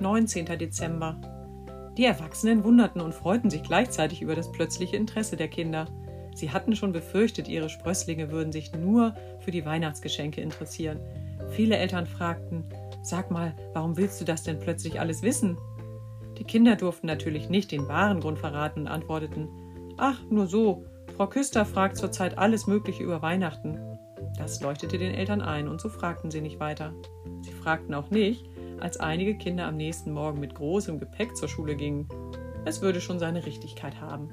19. Dezember. Die Erwachsenen wunderten und freuten sich gleichzeitig über das plötzliche Interesse der Kinder. Sie hatten schon befürchtet, ihre Sprösslinge würden sich nur für die Weihnachtsgeschenke interessieren. Viele Eltern fragten, Sag mal, warum willst du das denn plötzlich alles wissen? Die Kinder durften natürlich nicht den wahren Grund verraten und antworteten, Ach, nur so, Frau Küster fragt zurzeit alles Mögliche über Weihnachten. Das leuchtete den Eltern ein und so fragten sie nicht weiter. Sie fragten auch nicht, als einige Kinder am nächsten Morgen mit großem Gepäck zur Schule gingen. Es würde schon seine Richtigkeit haben.